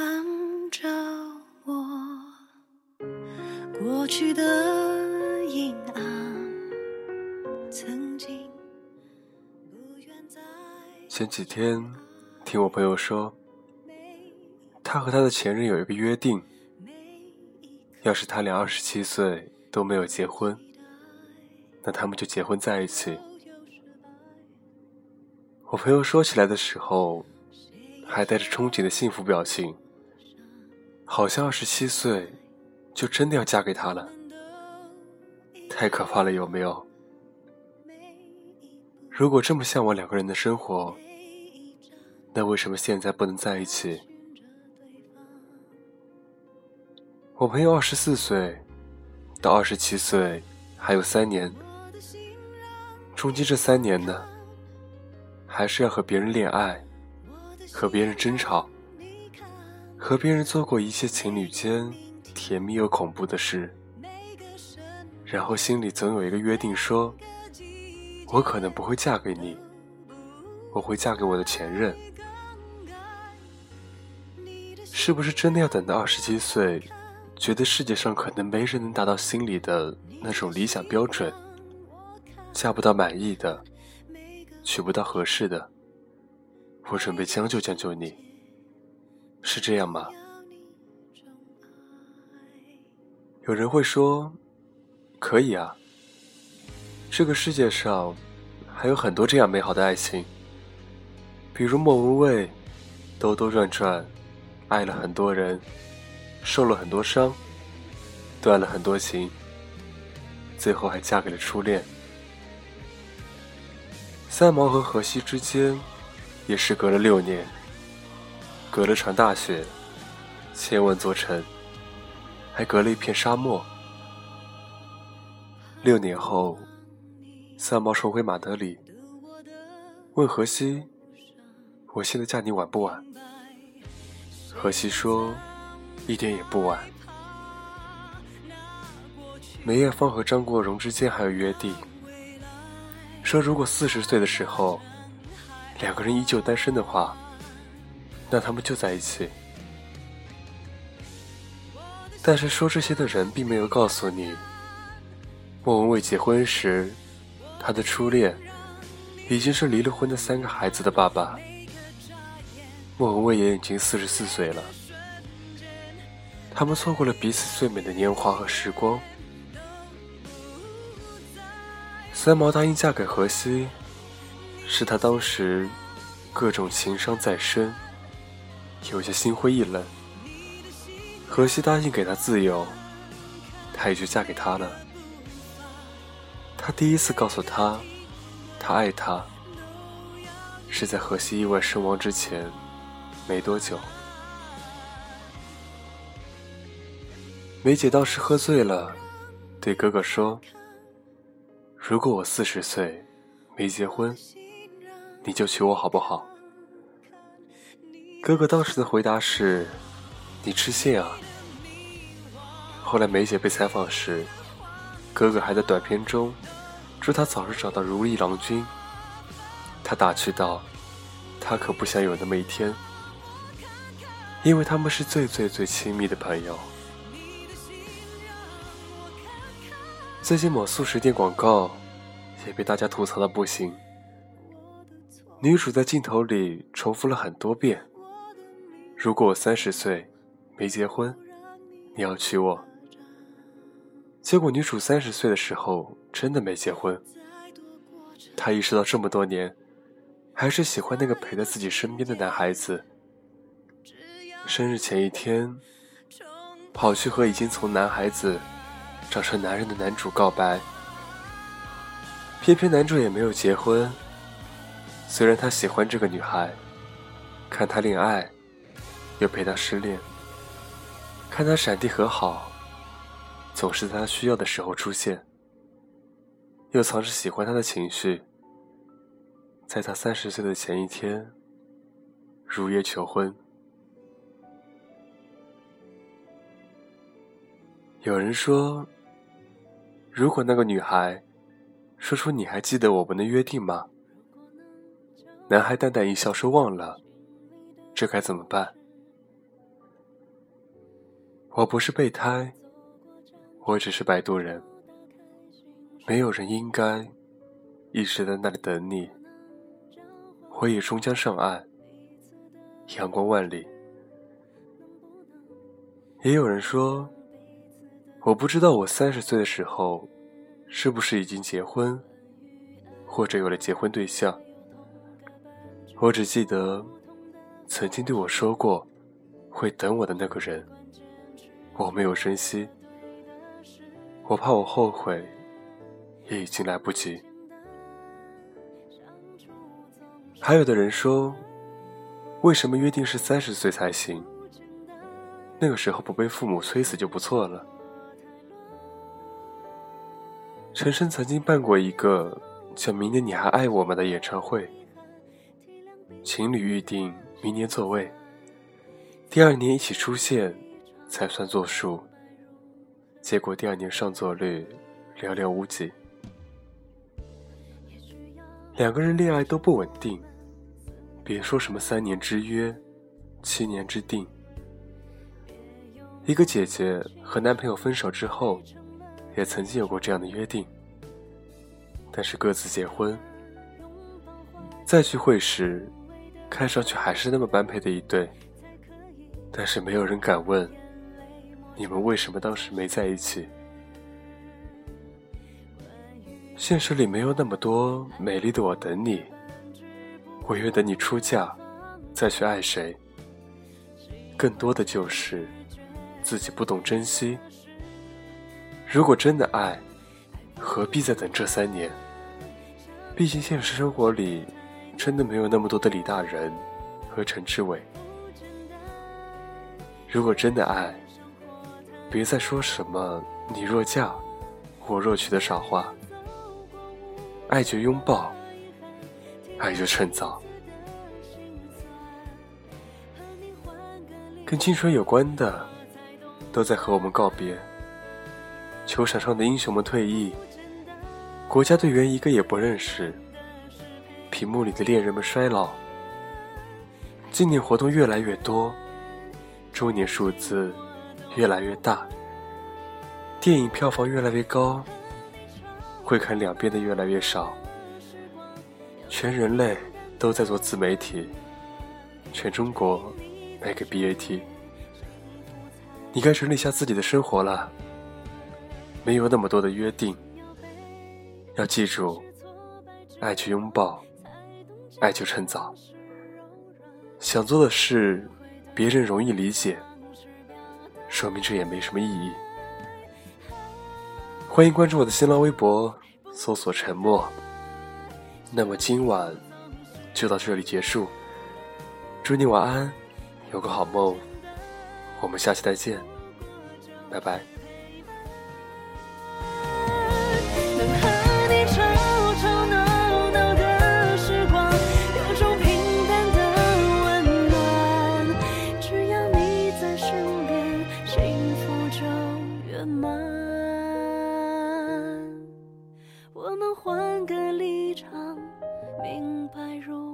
看着我过去的阴暗，曾经前几天听我朋友说，他和他的前任有一个约定，要是他俩二十七岁都没有结婚，那他们就结婚在一起。我朋友说起来的时候，还带着憧憬的幸福表情，好像二十七岁就真的要嫁给他了，太可怕了，有没有？如果这么向往两个人的生活，那为什么现在不能在一起？我朋友二十四岁，到二十七岁还有三年，中间这三年呢，还是要和别人恋爱，和别人争吵，和别人做过一切情侣间甜蜜又恐怖的事，然后心里总有一个约定，说，我可能不会嫁给你，我会嫁给我的前任。是不是真的要等到二十七岁，觉得世界上可能没人能达到心里的那种理想标准，嫁不到满意的，娶不到合适的，我准备将就将就你，是这样吗？有人会说，可以啊，这个世界上还有很多这样美好的爱情，比如莫文蔚，兜兜转转。爱了很多人，受了很多伤，断了很多情，最后还嫁给了初恋。三毛和荷西之间，也是隔了六年，隔了场大雪，千万座城，还隔了一片沙漠。六年后，三毛重回马德里，问荷西：“我现在嫁你晚不晚？”荷西说：“一点也不晚。”梅艳芳和张国荣之间还有约定，说如果四十岁的时候，两个人依旧单身的话，那他们就在一起。但是说这些的人并没有告诉你，莫文蔚结婚时，他的初恋已经是离了婚的三个孩子的爸爸。莫文蔚也已经四十四岁了，他们错过了彼此最美的年华和时光。三毛答应嫁给荷西，是他当时各种情伤在身，有些心灰意冷。荷西答应给他自由，他也就嫁给他了。他第一次告诉他，他爱他，是在荷西意外身亡之前。没多久，梅姐当时喝醉了，对哥哥说：“如果我四十岁没结婚，你就娶我好不好？”哥哥当时的回答是：“你吃线啊。”后来梅姐被采访时，哥哥还在短片中祝她早日找到如意郎君。他打趣道：“他可不想有那么一天。”因为他们是最最最亲密的朋友。最近某素食店广告也被大家吐槽的不行。女主在镜头里重复了很多遍：“如果我三十岁没结婚，你要娶我。”结果女主三十岁的时候真的没结婚。她意识到这么多年，还是喜欢那个陪在自己身边的男孩子。生日前一天，跑去和已经从男孩子长成男人的男主告白。偏偏男主也没有结婚。虽然他喜欢这个女孩，看他恋爱，又陪他失恋，看他闪电和好，总是在他需要的时候出现，又藏着喜欢他的情绪，在他三十岁的前一天，如约求婚。有人说，如果那个女孩说出“你还记得我们的约定吗？”男孩淡淡一笑说：“忘了。”这该怎么办？我不是备胎，我只是摆渡人。没有人应该一直在那里等你。我也终将上岸，阳光万里。也有人说，我不知道我三十岁的时候，是不是已经结婚，或者有了结婚对象。我只记得，曾经对我说过，会等我的那个人，我没有珍惜。我怕我后悔，也已经来不及。还有的人说，为什么约定是三十岁才行？那个时候不被父母催死就不错了。陈升曾经办过一个叫“明年你还爱我吗”的演唱会，情侣预定明年座位，第二年一起出现才算作数。结果第二年上座率寥寥无几，两个人恋爱都不稳定，别说什么三年之约、七年之定。一个姐姐和男朋友分手之后，也曾经有过这样的约定，但是各自结婚。再聚会时，看上去还是那么般配的一对，但是没有人敢问，你们为什么当时没在一起？现实里没有那么多美丽的我等你，我愿等你出嫁，再去爱谁。更多的就是。自己不懂珍惜。如果真的爱，何必再等这三年？毕竟现实生活里，真的没有那么多的李大人和陈志伟。如果真的爱，别再说什么“你若嫁，我若娶”的傻话。爱就拥抱，爱就趁早。跟青春有关的。都在和我们告别。球场上的英雄们退役，国家队员一个也不认识。屏幕里的恋人们衰老，纪念活动越来越多，周年数字越来越大，电影票房越来越高，会看两遍的越来越少。全人类都在做自媒体，全中国卖给 BAT。你该整理下自己的生活了，没有那么多的约定。要记住，爱就拥抱，爱就趁早。想做的事，别人容易理解，说明这也没什么意义。欢迎关注我的新浪微博，搜索“沉默”。那么今晚就到这里结束，祝你晚安，有个好梦。我们下期再见，拜拜。慢，我们换个立场，明白如。